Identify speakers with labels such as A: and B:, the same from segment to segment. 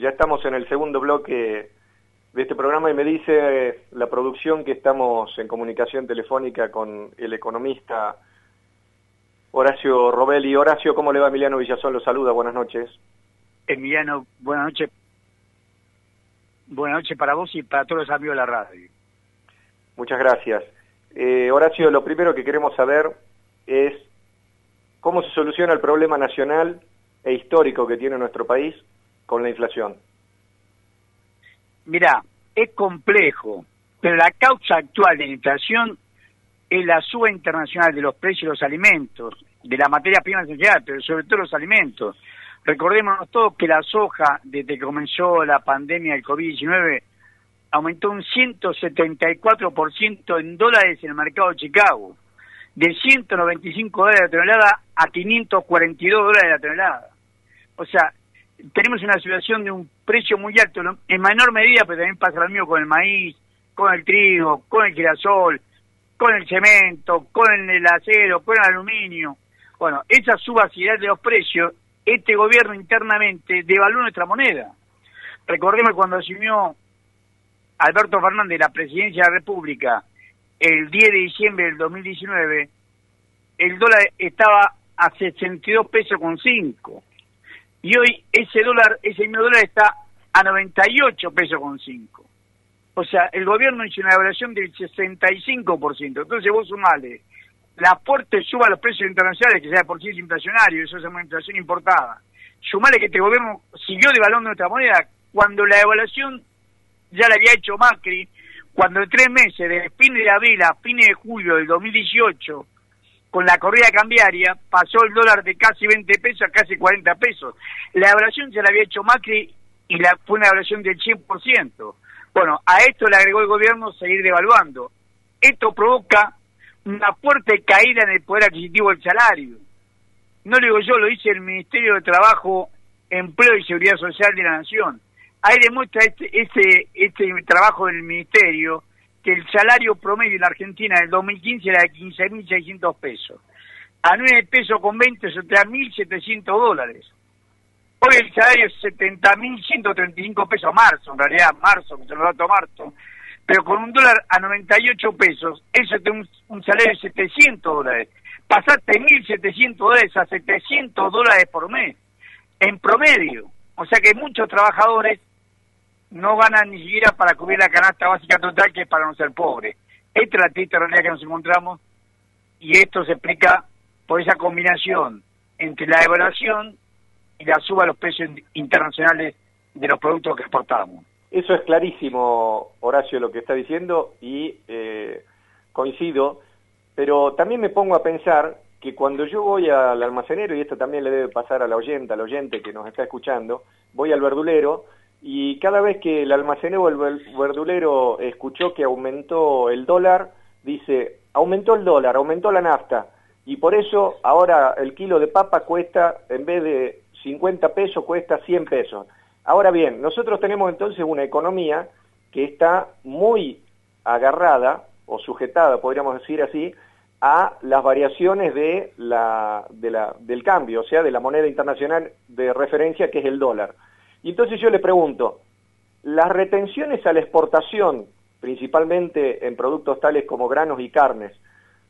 A: Ya estamos en el segundo bloque de este programa y me dice la producción que estamos en comunicación telefónica con el economista Horacio Robelli. Horacio, ¿cómo le va? Emiliano Villazón lo saluda, buenas noches.
B: Emiliano, buenas noches. Buenas noches para vos y para todos los amigos de la radio.
A: Muchas gracias. Eh, Horacio, lo primero que queremos saber es cómo se soluciona el problema nacional e histórico que tiene nuestro país con la inflación.
B: Mira, es complejo, pero la causa actual de la inflación es la suba internacional de los precios de los alimentos, de la materia prima esencial, pero sobre todo los alimentos. Recordémonos todos que la soja, desde que comenzó la pandemia del COVID-19, aumentó un 174% en dólares en el mercado de Chicago, de 195 dólares la tonelada a 542 dólares la tonelada. O sea, tenemos una situación de un precio muy alto, en menor medida, pero también pasa lo mismo con el maíz, con el trigo, con el girasol, con el cemento, con el acero, con el aluminio. Bueno, esa subacidad de los precios, este gobierno internamente devaluó nuestra moneda. Recordemos cuando asumió Alberto Fernández la presidencia de la República el 10 de diciembre del 2019, el dólar estaba a 62 pesos con 5 y hoy ese dólar, ese mismo dólar está a 98 pesos con 5. O sea, el gobierno hizo una evaluación del 65%. Entonces vos sumale la fuerte suba a los precios internacionales, que sea por sí es inflacionario, eso es una inflación importada. Sumale que este gobierno siguió devaluando nuestra moneda cuando la evaluación ya la había hecho Macri, cuando en tres meses, de fines de abril a fines de julio del 2018, con la corrida cambiaria, pasó el dólar de casi 20 pesos a casi 40 pesos. La evaluación se la había hecho Macri y la, fue una evaluación del 100%. Bueno, a esto le agregó el gobierno seguir devaluando. Esto provoca una fuerte caída en el poder adquisitivo del salario. No lo digo yo, lo dice el Ministerio de Trabajo, Empleo y Seguridad Social de la Nación. Ahí demuestra este, este, este trabajo del Ministerio que el salario promedio en la Argentina en el 2015 era de 15.600 pesos. A 9 pesos con 20 eso te 1.700 dólares. Hoy el salario es 70.135 pesos marzo, en realidad marzo, que se lo da marzo, pero con un dólar a 98 pesos, eso es un, un salario de 700 dólares. Pasaste 1.700 dólares a 700 dólares por mes, en promedio. O sea que muchos trabajadores no ganan ni siquiera para cubrir la canasta básica total, que es para no ser pobre. Esta es la triste realidad que nos encontramos y esto se explica por esa combinación entre la evaluación y la suba de los precios internacionales de los productos que exportamos.
A: Eso es clarísimo, Horacio, lo que está diciendo y eh, coincido, pero también me pongo a pensar que cuando yo voy al almacenero, y esto también le debe pasar a la oyente, al oyente que nos está escuchando, voy al verdulero, y cada vez que el almacenero o el verdulero escuchó que aumentó el dólar, dice, aumentó el dólar, aumentó la nafta, y por eso ahora el kilo de papa cuesta, en vez de 50 pesos, cuesta 100 pesos. Ahora bien, nosotros tenemos entonces una economía que está muy agarrada, o sujetada, podríamos decir así, a las variaciones de la, de la, del cambio, o sea, de la moneda internacional de referencia que es el dólar. Y entonces yo le pregunto, las retenciones a la exportación, principalmente en productos tales como granos y carnes,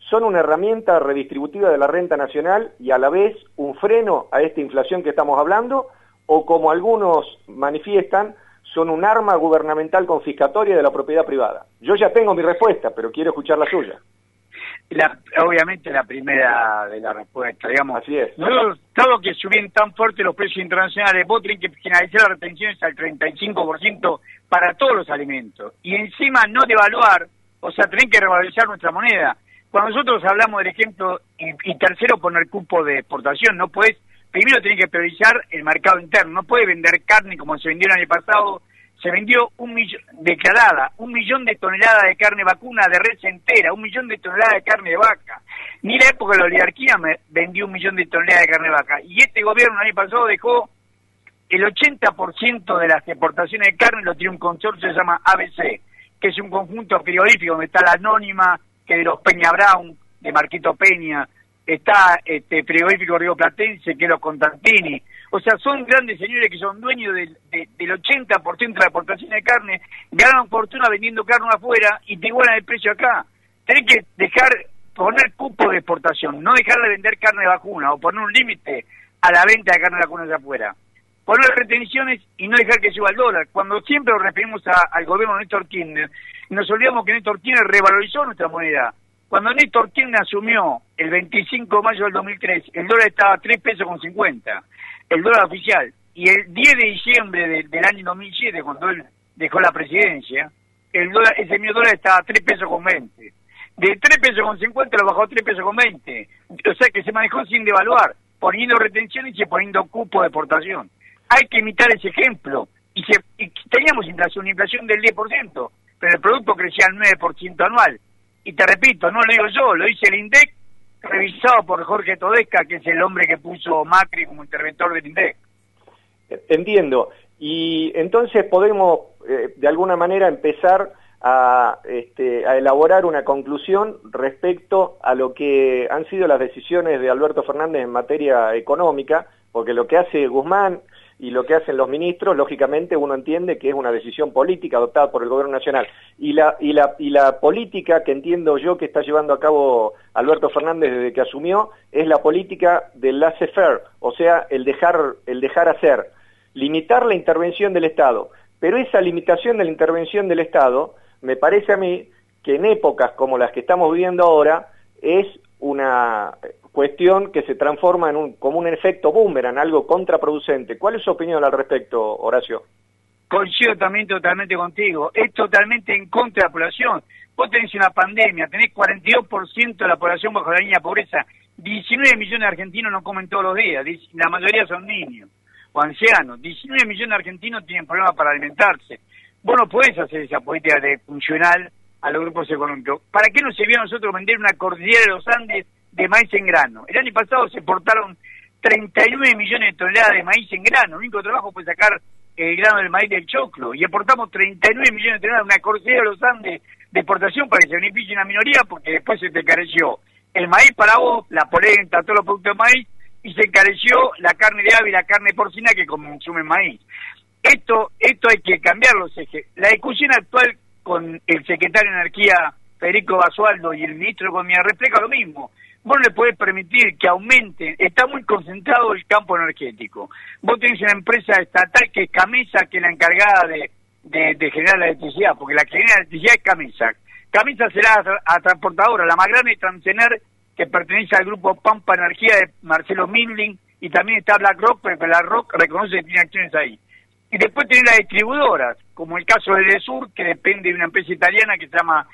A: son una herramienta redistributiva de la renta nacional y a la vez un freno a esta inflación que estamos hablando, o como algunos manifiestan, son un arma gubernamental confiscatoria de la propiedad privada. Yo ya tengo mi respuesta, pero quiero escuchar la suya.
B: La, obviamente la primera de la respuesta, digamos.
A: Así es.
B: todo que subían tan fuerte los precios internacionales, vos tenés que finalizar las retenciones al 35% para todos los alimentos. Y encima no devaluar, o sea, tenés que revalorizar nuestra moneda. Cuando nosotros hablamos del ejemplo, y, tercero, poner cupo de exportación, no puedes, primero tenés que priorizar el mercado interno, no puedes vender carne como se vendió el año pasado, se vendió un millón, declarada, un millón de toneladas de carne vacuna de res entera, un millón de toneladas de carne de vaca. Ni la época de la oligarquía me vendió un millón de toneladas de carne de vaca. Y este gobierno el año pasado dejó el 80% de las exportaciones de carne lo tiene un consorcio que se llama ABC, que es un conjunto frigorífico donde está la Anónima, que de los Peña Brown, de Marquito Peña, está este frigorífico Río Platense, que es los Contantini. O sea, son grandes señores que son dueños del, del 80% de la exportación de carne, ganan fortuna vendiendo carne afuera y te igualan el precio acá. Tenés que dejar, poner cupo de exportación, no dejar de vender carne de vacuna o poner un límite a la venta de carne de vacuna de afuera. Poner retenciones y no dejar que suba el dólar. Cuando siempre nos referimos al gobierno de Néstor Kirchner, nos olvidamos que Néstor Kirchner revalorizó nuestra moneda cuando Néstor Kirchner asumió el 25 de mayo del 2003, el dólar estaba a 3 pesos con 50, el dólar oficial. Y el 10 de diciembre del año 2007, cuando él dejó la presidencia, el dólar, ese mismo dólar estaba a 3 pesos con 20. De 3 pesos con 50 lo bajó a 3 pesos con 20. O sea que se manejó sin devaluar, poniendo retenciones y poniendo cupo de exportación. Hay que imitar ese ejemplo. Y, se, y teníamos inflación, una inflación del 10%, pero el producto crecía al 9% anual y te repito, no lo digo yo, lo dice el INDEC, revisado por Jorge Todesca, que es el hombre que puso Macri como interventor del INDEC.
A: Entiendo. Y entonces podemos, eh, de alguna manera, empezar a, este, a elaborar una conclusión respecto a lo que han sido las decisiones de Alberto Fernández en materia económica, porque lo que hace Guzmán y lo que hacen los ministros, lógicamente uno entiende que es una decisión política adoptada por el gobierno nacional. Y la, política que entiendo yo que está llevando a cabo Alberto Fernández desde que asumió es la política del laissez-faire, o sea, el dejar, el dejar hacer, limitar la intervención del Estado. Pero esa limitación de la intervención del Estado, me parece a mí que en épocas como las que estamos viviendo ahora, es una cuestión que se transforma en un, como un efecto boomerang, algo contraproducente. ¿Cuál es su opinión al respecto, Horacio?
B: Coincido también totalmente contigo. Es totalmente en contra de la población. Vos tenés una pandemia, tenés 42% de la población bajo la línea de pobreza. 19 millones de argentinos no comen todos los días. La mayoría son niños o ancianos. 19 millones de argentinos tienen problemas para alimentarse. Vos no podés hacer esa política de funcional a los grupos económicos. ¿Para qué nos sirvió a nosotros vender una cordillera de los Andes de maíz en grano. El año pasado se exportaron 39 millones de toneladas de maíz en grano. El único trabajo fue sacar el grano del maíz del choclo. Y exportamos 39 millones de toneladas, una corsera de los Andes de exportación para que se beneficie una minoría porque después se te encareció el maíz para vos, la polenta, todos los productos de maíz y se encareció la carne de ave y la carne porcina que consumen maíz. Esto, esto hay que cambiar los ejes. La discusión actual con el secretario de Energía Federico Basualdo y el ministro de Economía refleja lo mismo vos no le podés permitir que aumente, está muy concentrado el campo energético. Vos tenés una empresa estatal que es Camisa, que es la encargada de, de, generar la electricidad, porque la que genera la electricidad es Camisa. Camisa será a, transportadora, la más grande es Transener, que pertenece al grupo Pampa Energía de Marcelo Mindling, y también está BlackRock, pero BlackRock reconoce que tiene acciones ahí. Y después tenés las distribuidoras, como el caso de Sur, que depende de una empresa italiana que se llama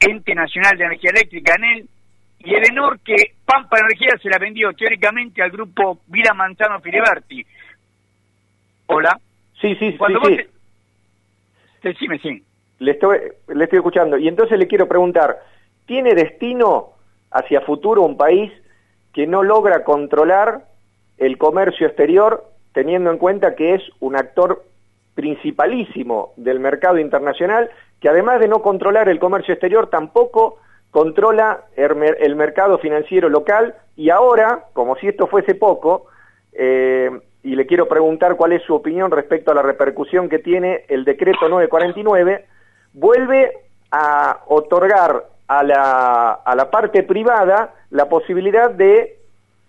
B: Ente Nacional de Energía Eléctrica, en él, y Edenor que Pampa Energía se la vendió teóricamente al grupo Vila Manzano Filiberti. Hola.
A: Sí, sí, sí. sí.
B: Decime, sí.
A: Le estoy, le estoy escuchando. Y entonces le quiero preguntar, ¿tiene destino hacia futuro un país que no logra controlar el comercio exterior teniendo en cuenta que es un actor principalísimo del mercado internacional, que además de no controlar el comercio exterior tampoco controla el, mercado financiero local. Y ahora, como si esto fuese poco, eh, y le quiero preguntar cuál es su opinión respecto a la repercusión que tiene el decreto 949, vuelve a otorgar a la, a la parte privada la posibilidad de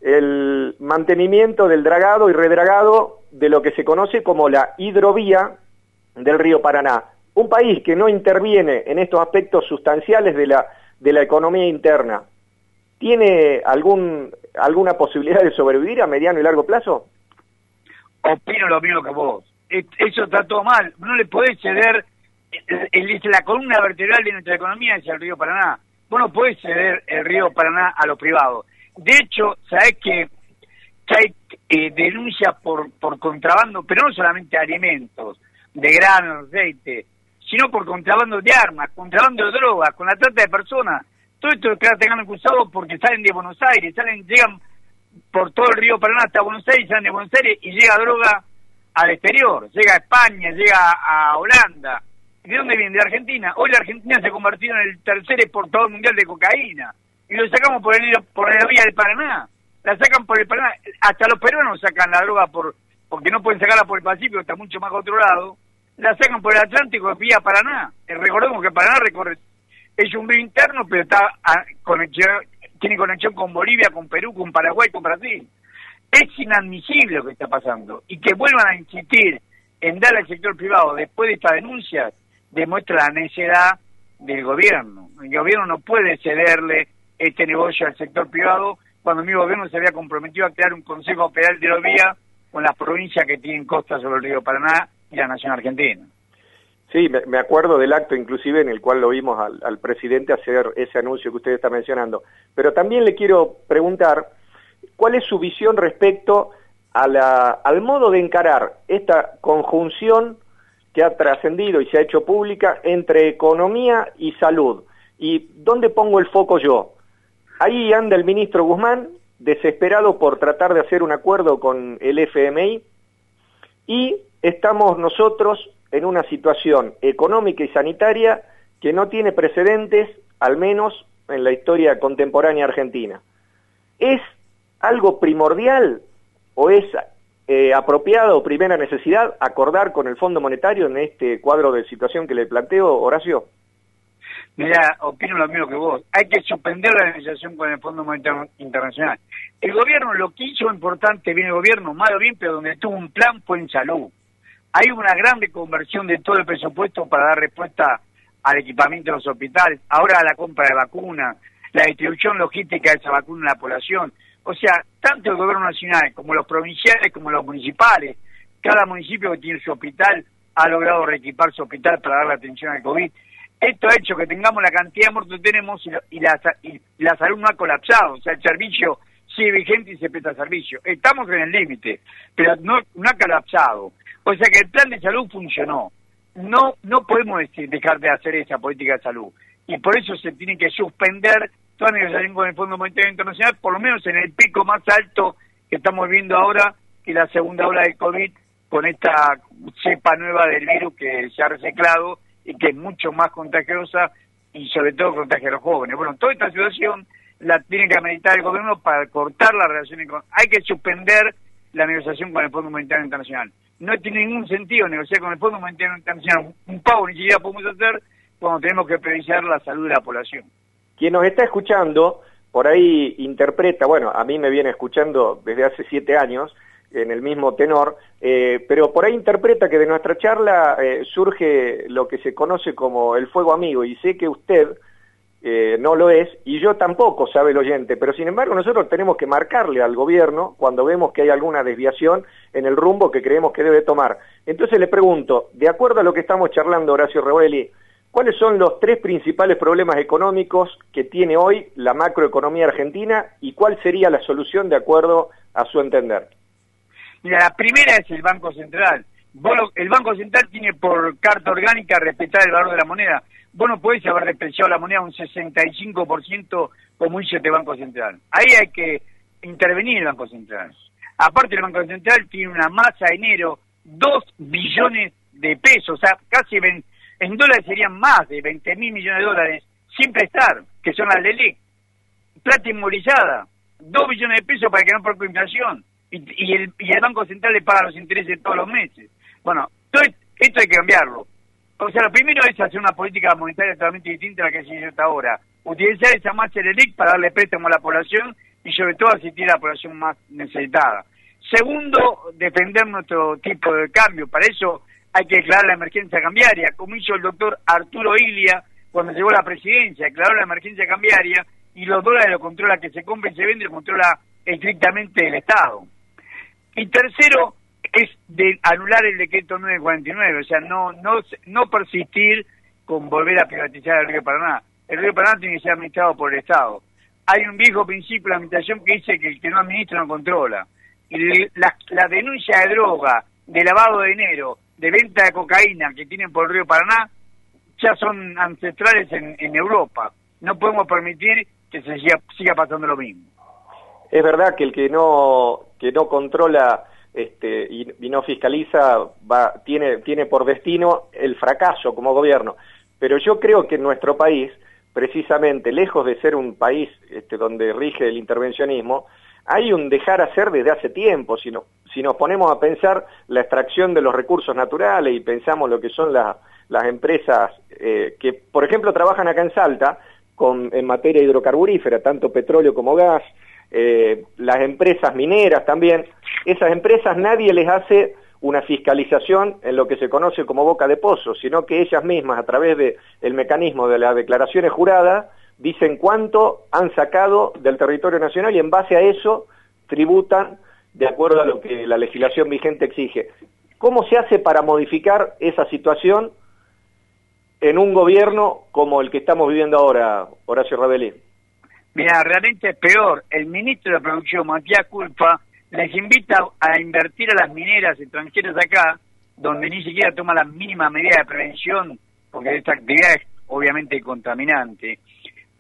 A: el mantenimiento del dragado y redragado de lo que se conoce como la hidrovía del río Paraná. Un país que no interviene en estos aspectos sustanciales de la de la economía interna, ¿tiene algún, alguna posibilidad de sobrevivir a mediano y largo plazo?
B: Opino lo mismo que vos. Eso está todo mal. No le podés ceder la columna vertebral de nuestra economía es el río Paraná. Vos no podés ceder el río Paraná a lo privado. De hecho, sabés que, hay eh, denuncias por, por contrabando, pero no solamente de alimentos, de grano, aceite, sino por contrabando de armas, contrabando de drogas, con la trata de personas. Todo esto que tengan acusados porque salen de Buenos Aires, salen, llegan por todo el río Paraná hasta Buenos Aires, salen de Buenos Aires y llega droga al exterior, llega a España, llega a Holanda. ¿De dónde viene? De Argentina. Hoy la Argentina se ha convertido en el tercer exportador mundial de cocaína. Y lo sacamos por, el, por la vía del Paraná. La sacan por el Paraná. Hasta los peruanos sacan la droga por porque no pueden sacarla por el Pacífico, está mucho más controlado. La sacan por el Atlántico vía Paraná. Eh, recordemos que Paraná recorre, es un río interno, pero está a, conexión, tiene conexión con Bolivia, con Perú, con Paraguay, con Brasil. Es inadmisible lo que está pasando. Y que vuelvan a insistir en dar al sector privado después de esta denuncia, demuestra la necedad del gobierno. El gobierno no puede cederle este negocio al sector privado cuando mi gobierno se había comprometido a crear un Consejo Federal de Hidrovía con las provincias que tienen costas sobre el río Paraná y la nación argentina.
A: Sí, me acuerdo del acto inclusive en el cual lo vimos al, presidente hacer ese anuncio que usted está mencionando. Pero también le quiero preguntar cuál es su visión respecto a la, al modo de encarar esta conjunción que ha trascendido y se ha hecho pública entre economía y salud. ¿Y dónde pongo el foco yo? Ahí anda el ministro Guzmán, desesperado por tratar de hacer un acuerdo con el FMI, y estamos nosotros en una situación económica y sanitaria que no tiene precedentes, al menos en la historia contemporánea argentina. ¿Es algo primordial o es eh, apropiado primera necesidad acordar con el Fondo Monetario en este cuadro de situación que le planteo, Horacio?
B: Mira, opino lo mismo que vos. Hay que suspender la negociación con el Fondo Monetario Internacional. El gobierno lo que hizo importante, bien el gobierno, malo bien, pero donde tuvo un plan fue en salud. Hay una gran reconversión de todo el presupuesto para dar respuesta al equipamiento de los hospitales, ahora a la compra de vacunas, la distribución logística de esa vacuna en la población. O sea, tanto el gobierno nacional como los provinciales como los municipales, cada municipio que tiene su hospital ha logrado reequipar su hospital para dar la atención al COVID. Esto ha hecho que tengamos la cantidad de muertos que tenemos y la, y la, salud no ha colapsado, o sea, el servicio sigue vigente y se presta servicio. Estamos en el límite, pero no, no ha colapsado. O sea que el plan de salud funcionó. No, no podemos dejar de hacer esa política de salud. Y por eso se tiene que suspender toda negociación con el Fondo Monetario Internacional, por lo menos en el pico más alto que estamos viendo ahora, que la segunda ola del COVID, con esta cepa nueva del virus que se ha reciclado y que es mucho más contagiosa y sobre todo contagia a los jóvenes. Bueno, toda esta situación la tiene que meditar el gobierno para cortar las relaciones con... Hay que suspender la negociación con el Fondo Monetario Internacional. No tiene ningún sentido negociar con el Fondo Monetario Internacional. Un pago ni siquiera podemos hacer cuando tenemos que priorizar la salud de la población.
A: Quien nos está escuchando, por ahí interpreta, bueno, a mí me viene escuchando desde hace siete años, en el mismo tenor, eh, pero por ahí interpreta que de nuestra charla eh, surge lo que se conoce como el fuego amigo, y sé que usted eh, no lo es, y yo tampoco, sabe el oyente, pero sin embargo nosotros tenemos que marcarle al gobierno cuando vemos que hay alguna desviación en el rumbo que creemos que debe tomar. Entonces le pregunto, de acuerdo a lo que estamos charlando, Horacio Revelli, ¿cuáles son los tres principales problemas económicos que tiene hoy la macroeconomía argentina y cuál sería la solución de acuerdo a su entender?
B: Mira, la primera es el Banco Central. el Banco Central tiene por carta orgánica respetar el valor de la moneda. Vos no podés haber despreciado la moneda un 65% como hizo este Banco Central. Ahí hay que intervenir el Banco Central. Aparte el Banco Central tiene una masa de enero, 2 billones de pesos, o sea, casi en dólares serían más de 20 mil millones de dólares sin prestar, que son las LELIC. Plata inmovilizada, 2 billones de pesos para que no por inflación y, el, y el Banco Central le paga los intereses todos los meses. Bueno, todo esto hay que cambiarlo. O sea, lo primero es hacer una política monetaria totalmente distinta a la que se hizo hasta ahora. Utilizar esa marcha del ELIC para darle préstamo a la población y sobre todo asistir a la población más necesitada. Segundo, defender nuestro tipo de cambio. Para eso hay que declarar la emergencia cambiaria, como hizo el doctor Arturo Ilia cuando llegó a la presidencia, declaró la emergencia cambiaria y los dólares lo controla que se compra y se vende, lo controla estrictamente el Estado. Y tercero, es de anular el decreto 949, o sea, no, no, no persistir con volver a privatizar el río Paraná. El río Paraná tiene que ser administrado por el Estado. Hay un viejo principio de la administración que dice que el que no administra no controla. Y la, denuncia de droga, de lavado de dinero, de venta de cocaína que tienen por el río Paraná, ya son ancestrales en, en Europa. No podemos permitir que se siga, siga pasando lo mismo.
A: Es verdad que el que no, que no controla este, y, no fiscaliza tiene, tiene por destino el fracaso como gobierno. Pero yo creo que en nuestro país precisamente, lejos de ser un país este, donde rige el intervencionismo, hay un dejar hacer desde hace tiempo. Si, si nos ponemos a pensar la extracción de los recursos naturales y pensamos lo que son las empresas eh, que, por ejemplo, trabajan acá en Salta con, en materia hidrocarburífera, tanto petróleo como gas, eh, las empresas mineras también, esas empresas nadie les hace una fiscalización en lo que se conoce como boca de pozo, sino que ellas mismas, a través del el mecanismo de las declaraciones juradas, dicen cuánto han sacado del territorio nacional y en base a eso tributan de acuerdo a lo que la legislación vigente exige. ¿Cómo se hace para modificar esa situación en un gobierno como el que estamos viviendo ahora, Horacio Rabelí?
B: Mira, realmente es peor. El ministro de Producción, Matías Culpa, les invita a invertir a las mineras extranjeras acá, donde ni siquiera toma las mínimas medidas de prevención, porque esta actividad es obviamente contaminante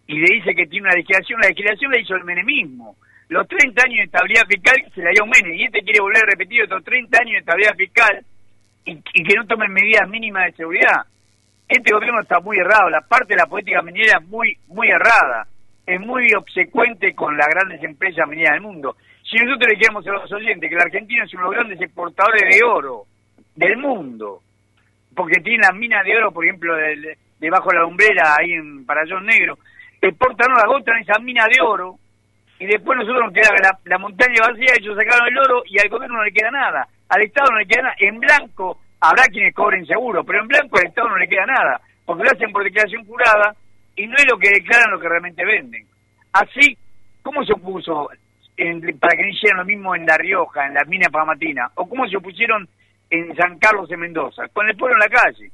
B: y le dice que tiene una legislación, la legislación la hizo el menemismo. Los 30 años de estabilidad fiscal se la dio Menem, y este quiere volver a repetir otros 30 años de estabilidad fiscal y, que no tomen medidas mínimas de seguridad. Este gobierno está muy errado, la parte de la política minera es muy, muy errada, es muy obsecuente con las grandes empresas mineras del mundo. Si nosotros le queremos a los oyentes que la Argentina es uno de los grandes exportadores de oro del mundo, porque tiene las minas de oro, por ejemplo, debajo de la umbrera ahí en Parallón Negro, exportan la gota en esa mina de oro y después nosotros nos queda la, montaña vacía, ellos sacaron el oro y al gobierno no le queda nada, al Estado no le queda nada, en blanco habrá quienes cobren seguro, pero en blanco al Estado no le queda nada, porque lo hacen por declaración jurada y no es lo que declaran lo que realmente venden. Así, ¿cómo se opuso para que no hicieran lo mismo en La Rioja, en la mina pamatina? ¿O cómo se opusieron en San Carlos de Mendoza? Con el pueblo en la calle.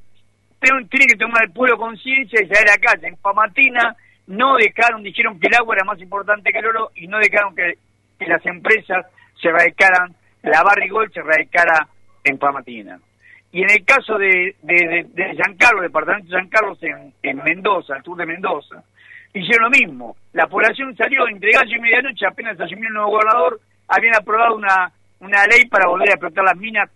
B: Tiene, que tomar el pueblo conciencia y salir a la calle. En Pamatina no dejaron, dijeron que el agua era más importante que el oro y no dejaron que, las empresas se radicaran, la Barrigol se radicara en Pamatina. Y en el caso de, de, San Carlos, departamento de San Carlos en, en, Mendoza, al sur de Mendoza, hicieron lo mismo. La población salió entre gallo y medianoche, apenas asumió el nuevo gobernador, habían aprobado una, una ley para volver a explotar las minas.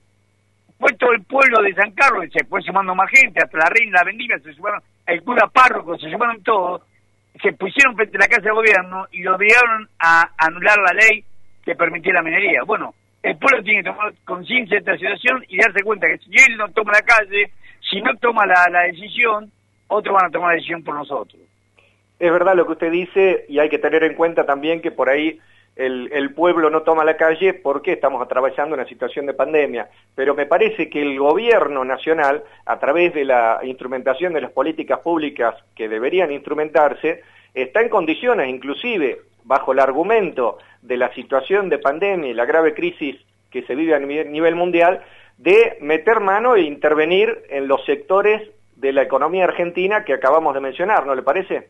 B: Fue todo el pueblo de San Carlos, se fue sumando más gente, hasta la reina, la vendimia, se sumaron, el cura párroco, se sumaron todos, se pusieron frente a la Casa de Gobierno y lo obligaron a anular la ley que permitía la minería. Bueno, el pueblo tiene que tomar conciencia de esta situación y darse cuenta que si él no toma la calle, si no toma la, decisión, otros van a tomar la decisión por nosotros.
A: Es verdad lo que usted dice y hay que tener en cuenta también que por ahí el, pueblo no toma la calle porque estamos atravesando una situación de pandemia. Pero me parece que el gobierno nacional, a través de la instrumentación de las políticas públicas que deberían instrumentarse, está en condiciones, inclusive bajo el argumento de la situación de pandemia y la grave crisis que se vive a nivel mundial, de meter mano e intervenir en los sectores de la economía argentina que acabamos de mencionar, ¿no le parece?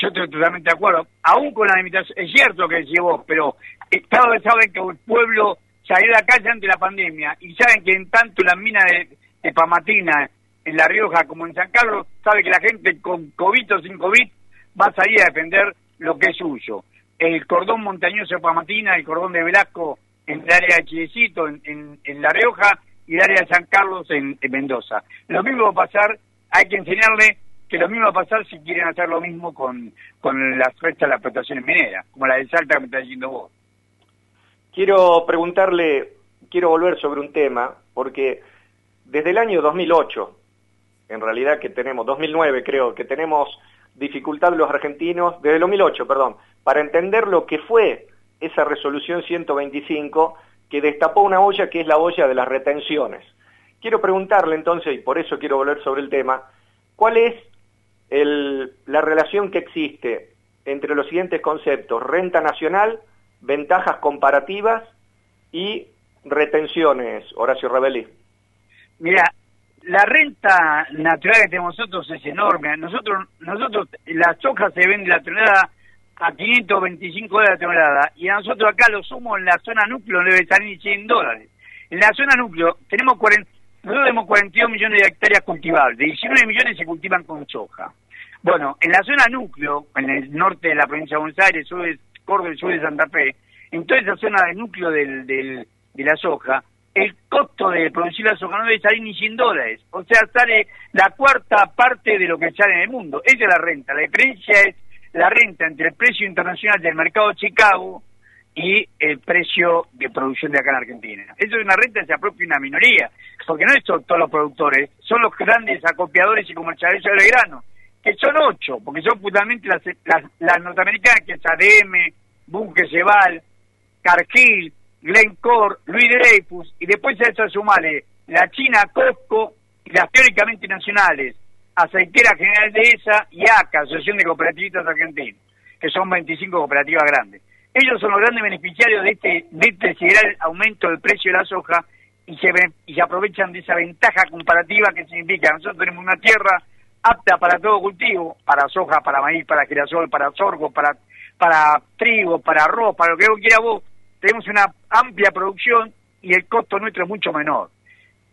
B: Yo estoy totalmente de acuerdo. Aún con la limitación, es cierto que llevó, pero Estado saben que el pueblo salió a la calle ante la pandemia y saben que en tanto la mina de, Pamatina, en La Rioja como en San Carlos, sabe que la gente con COVID o sin COVID va a salir a defender lo que es suyo. El cordón montañoso de Pamatina, el cordón de Velasco en el área de Chilecito, en, en, La Rioja, y el área de San Carlos en Mendoza. Lo mismo va a pasar, hay que enseñarle que lo mismo va a pasar si quieren hacer lo mismo con, con las restas de las explotaciones mineras, como la de Salta que me está diciendo vos.
A: Quiero preguntarle, quiero volver sobre un tema, porque desde el año 2008, en realidad que tenemos, 2009 creo, que tenemos dificultad los argentinos, desde el 2008, perdón, para entender lo que fue esa resolución 125 que destapó una olla que es la olla de las retenciones. Quiero preguntarle entonces, y por eso quiero volver sobre el tema, ¿cuál es la relación que existe entre los siguientes conceptos, renta nacional, ventajas comparativas y retenciones, Horacio Rebelli.
B: Mira, la renta natural que tenemos nosotros es enorme. Nosotros, nosotros la soja se vende la tonelada a 525 dólares la tonelada y a nosotros acá lo sumo en la zona núcleo debe salir 100 dólares. En la zona núcleo tenemos 40, nosotros tenemos 42 millones de hectáreas cultivables, 19 millones se cultivan con soja. Bueno, en la zona núcleo, en el norte de la provincia de Buenos Aires, sur de Córdoba sur de Santa Fe, en toda esa zona de núcleo del, del, de la soja, el costo de producir la soja no debe salir ni 100 dólares. O sea, sale la cuarta parte de lo que sale en el mundo. Esa es la renta. La diferencia es la renta entre el precio internacional del mercado de Chicago y el precio de producción de acá en Argentina. Eso es una renta que se apropia una minoría, porque no es todos los productores, son los grandes acopiadores y comercializadores de grano, que son ocho, porque son fundamentalmente las, las, norteamericanas, que es ADM, Bunge Ceval, Cargill, Glencore, Luis Dreyfus, y después a eso sumarle la China Costco y las teóricamente nacionales, Aceitera General de ESA y ACA, Asociación de Cooperativistas Argentinos, que son 25 cooperativas grandes. Ellos son los grandes beneficiarios de este, de este aumento del precio de la soja y se, y se aprovechan de esa ventaja comparativa que significa nosotros tenemos una tierra apta para todo cultivo, para soja, para maíz, para girasol, para sorgo, para, para trigo, para arroz, para lo que quiera vos, tenemos una amplia producción y el costo nuestro es mucho menor.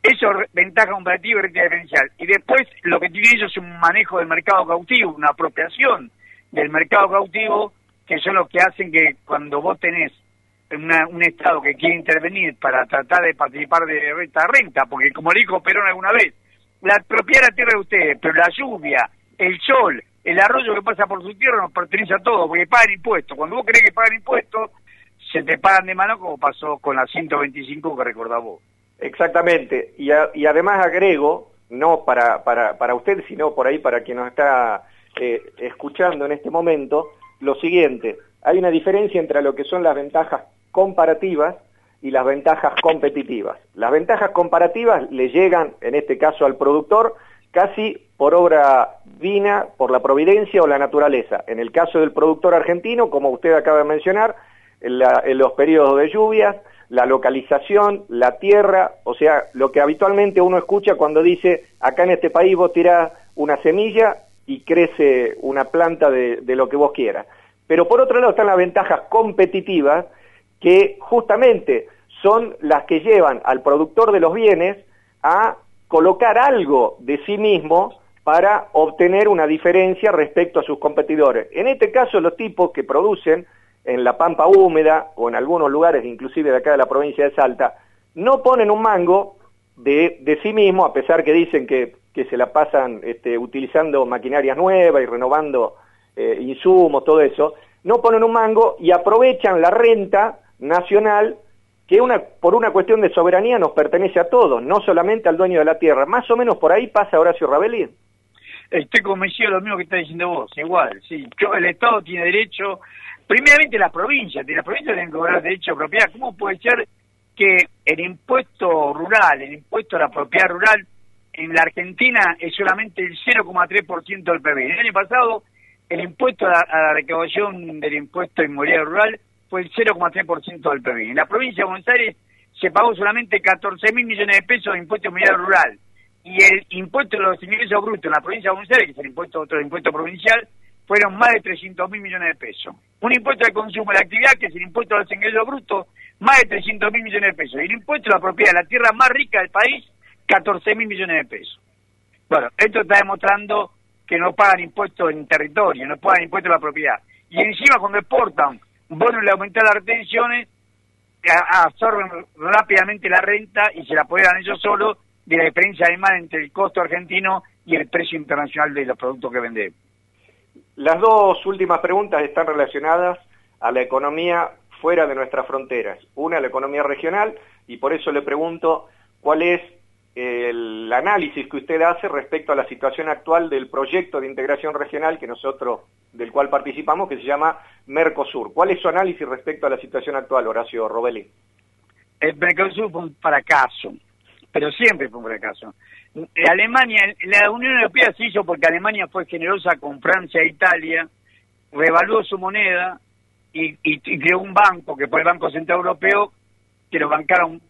B: Eso es ventaja comparativa y renta diferencial. Y después lo que tiene ellos es un manejo del mercado cautivo, una apropiación del mercado cautivo, que son los que hacen que cuando vos tenés un Estado que quiere intervenir para tratar de participar de renta renta, porque como dijo Perón alguna vez, la propiedad la tierra de ustedes, pero la lluvia, el sol, el arroyo que pasa por su tierra nos pertenece a todos, porque pagan impuestos. Cuando vos crees que pagan impuestos, se te pagan de mano como pasó con la 125 que recordás vos.
A: Exactamente, y, y además agrego, no para, para, para usted, sino por ahí para quien nos está eh, escuchando en este momento, lo siguiente, hay una diferencia entre lo que son las ventajas comparativas y las ventajas competitivas. Las ventajas comparativas le llegan, en este caso al productor, casi por obra divina, por la providencia o la naturaleza. En el caso del productor argentino, como usted acaba de mencionar, en, los periodos de lluvias, la localización, la tierra, o sea, lo que habitualmente uno escucha cuando dice, acá en este país vos tirás una semilla y crece una planta de, de lo que vos quieras. Pero por otro lado están las ventajas competitivas que justamente son las que llevan al productor de los bienes a colocar algo de sí mismo para obtener una diferencia respecto a sus competidores. En este caso, los tipos que producen en la pampa húmeda o en algunos lugares, inclusive de acá de la provincia de Salta, no ponen un mango de, de sí mismo, a pesar que dicen que, que se la pasan este, utilizando maquinarias nuevas y renovando eh, insumos, todo eso, no ponen un mango y aprovechan la renta nacional que una, por una cuestión de soberanía nos pertenece a todos, no solamente al dueño de la tierra. Más o menos por ahí pasa Horacio Rabelli.
B: Estoy convencido de lo mismo que está diciendo vos, igual, sí. el Estado tiene derecho primeramente las provincias, de las provincias que cobrar derecho a propiedad. ¿Cómo puede ser que el impuesto rural, el impuesto a la propiedad rural en la Argentina es solamente el 0,3% del PBI? El año pasado el impuesto a la, recaudación del impuesto inmobiliario rural fue el 0,3% del PBI. En la provincia de Buenos Aires se pagó solamente 14 mil millones de pesos de impuesto inmobiliario rural. Y el impuesto de los ingresos brutos en la provincia de Buenos Aires, que es el impuesto otro impuesto provincial, fueron más de 300 mil millones de pesos. Un impuesto al consumo de la actividad, que es el impuesto a los ingresos brutos, más de 300 mil millones de pesos. Y el impuesto a la propiedad de la tierra más rica del país, 14 mil millones de pesos. Bueno, esto está demostrando que no pagan impuestos en territorio, no pagan impuestos a la propiedad. Y encima cuando exportan, bueno, le aumentan las retenciones, absorben rápidamente la renta y se la apoderan ellos solos de la diferencia además entre el costo argentino y el precio internacional de los productos que vendemos.
A: Las dos últimas preguntas están relacionadas a la economía fuera de nuestras fronteras. Una, la economía regional, y por eso le pregunto cuál es el análisis que usted hace respecto a la situación actual del proyecto de integración regional que nosotros, del cual participamos, que se llama Mercosur. ¿Cuál es su análisis respecto a la situación actual, Horacio Robelli?
B: El Mercosur fue un fracaso, pero siempre fue un fracaso. Alemania, la Unión Europea se hizo porque Alemania fue generosa con Francia e Italia, revaluó su moneda y, creó un banco, que fue el Banco Central Europeo, que lo bancaron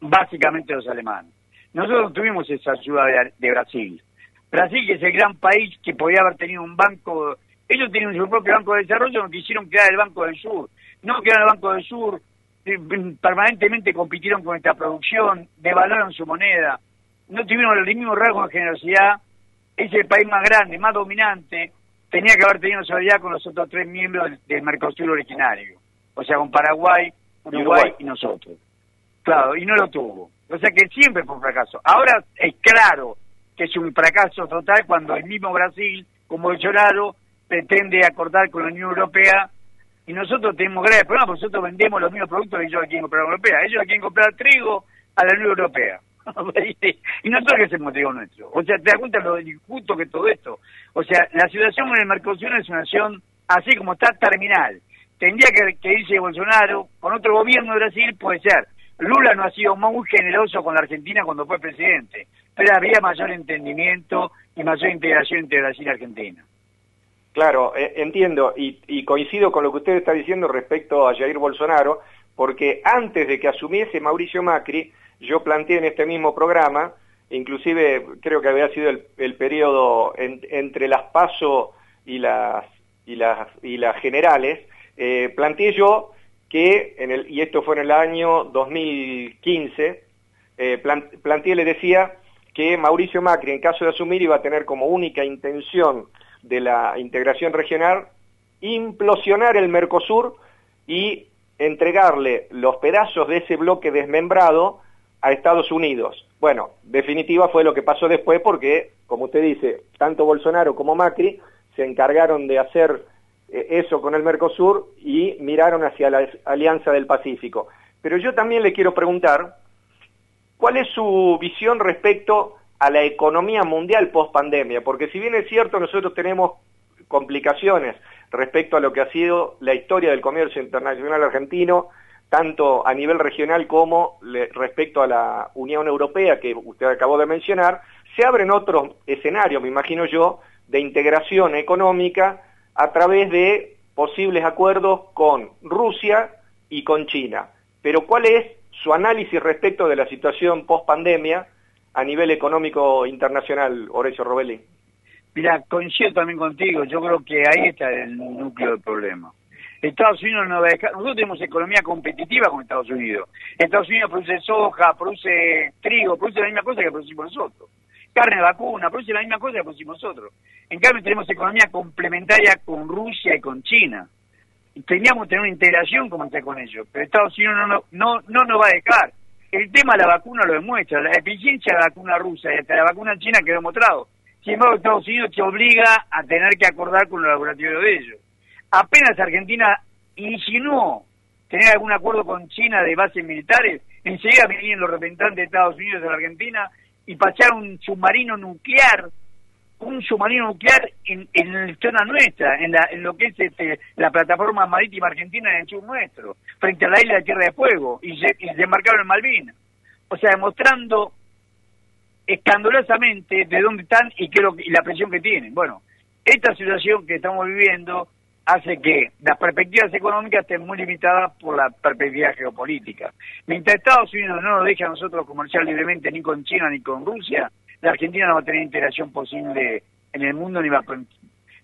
B: básicamente los alemanes. Nosotros tuvimos esa ayuda de, Brasil. Brasil, que es el gran país que podía haber tenido un banco, ellos tenían su propio banco de desarrollo, no quisieron crear el Banco del Sur. No crearon el Banco del Sur, eh, permanentemente compitieron con esta producción, devaluaron su moneda no tuvieron los mismos rasgos de generosidad, es el país más grande, más dominante, tenía que haber tenido solidaridad con los otros tres miembros del Mercosur originario, o sea, con Paraguay, Uruguay, y nosotros. Claro, y no lo tuvo. O sea que siempre fue un fracaso. Ahora es claro que es un fracaso total cuando el mismo Brasil, como Bolsonaro, pretende acordar con la Unión Europea y nosotros tenemos graves problemas porque nosotros vendemos los mismos productos que ellos aquí en comprar la Europea. Ellos quieren comprar trigo a la Unión Europea. Y nosotros que hacemos trigo nuestro. O sea, te das cuenta lo injusto que todo esto. O sea, la situación en el Mercosur es una situación así como está terminal. Tendría que, que irse Bolsonaro, con otro gobierno de Brasil puede ser. Lula no ha sido muy generoso con la Argentina cuando fue presidente, pero había mayor entendimiento y mayor integración entre Brasil y Argentina.
A: Claro, eh, entiendo y, coincido con lo que usted está diciendo respecto a Jair Bolsonaro, porque antes de que asumiese Mauricio Macri, yo planteé en este mismo programa, inclusive creo que había sido el, periodo entre las PASO y las, y las, y las generales, eh, planteé yo que, en el, y esto fue en el año 2015, eh, planteé, le decía, que Mauricio Macri, en caso de asumir, iba a tener como única intención de la integración regional implosionar el Mercosur y entregarle los pedazos de ese bloque desmembrado a Estados Unidos. Bueno, definitiva fue lo que pasó después porque, como usted dice, tanto Bolsonaro como Macri se encargaron de hacer eh, eso con el Mercosur y miraron hacia la Alianza del Pacífico. Pero yo también le quiero preguntar, ¿cuál es su visión respecto a la economía mundial post pandemia? Porque si bien es cierto, nosotros tenemos complicaciones respecto a lo que ha sido la historia del comercio internacional argentino, tanto a nivel regional como respecto a la Unión Europea, que usted acabó de mencionar, se abren otros escenarios, me imagino yo, de integración económica a través de posibles acuerdos con Rusia y con China. Pero ¿cuál es su análisis respecto de la situación post-pandemia a nivel económico internacional, Horacio Robelli?
B: Mira, coincido también contigo, yo creo que ahí está el núcleo del problema. Estados Unidos no va a dejar, nosotros tenemos economía competitiva con Estados Unidos. Estados Unidos produce soja, produce trigo, produce la misma cosa que producimos nosotros carne vacuna, produce la misma cosa que producimos nosotros. En cambio tenemos economía complementaria con Rusia y con China. Teníamos que tener una integración como está con ellos, pero Estados Unidos no, no, no, no nos va a dejar. El tema de la vacuna lo demuestra, la eficiencia de la vacuna rusa y hasta la vacuna china quedó demostrado. Sin embargo, Estados Unidos te obliga a tener que acordar con los laboratorios de ellos. Apenas Argentina insinuó tener algún acuerdo con China de bases militares, enseguida venían los representantes de Estados Unidos de la Argentina y pachar un submarino nuclear, un submarino nuclear en, en la zona nuestra, en, la, en lo que es este, la plataforma marítima argentina en el sur nuestro, frente a la isla de Tierra de Fuego, y se, y embarcaron en Malvinas. O sea, demostrando escandalosamente de dónde están y, qué lo, y la presión que tienen. Bueno, esta situación que estamos viviendo hace que las perspectivas económicas estén muy limitadas por la perspectiva geopolítica. Mientras Estados Unidos no nos deja a nosotros comerciar libremente ni con China ni con Rusia, la Argentina no va a tener integración posible en el mundo ni va a...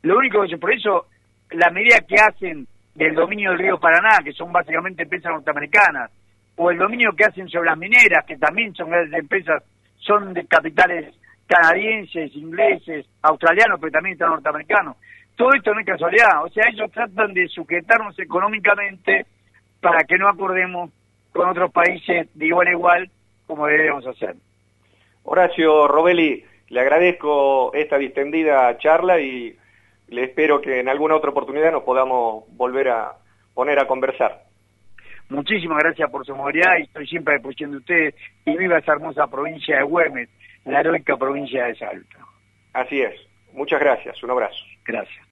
B: Lo único que por eso la medida que hacen del dominio del río Paraná, que son básicamente empresas norteamericanas, o el dominio que hacen sobre las mineras, que también son grandes empresas, son de capitales canadienses, ingleses, australianos, pero también están norteamericanos todo esto no es casualidad, o sea, ellos tratan de sujetarnos económicamente para que no acordemos con otros países de igual a igual como deberíamos hacer.
A: Horacio Robelli, le agradezco esta distendida charla y le espero que en alguna otra oportunidad nos podamos volver a poner a conversar.
B: Muchísimas gracias por su movilidad y estoy siempre a disposición de ustedes y viva esa hermosa provincia de Güemes, la heroica provincia de Salta.
A: Así es. Muchas gracias. Un abrazo.
B: Gracias.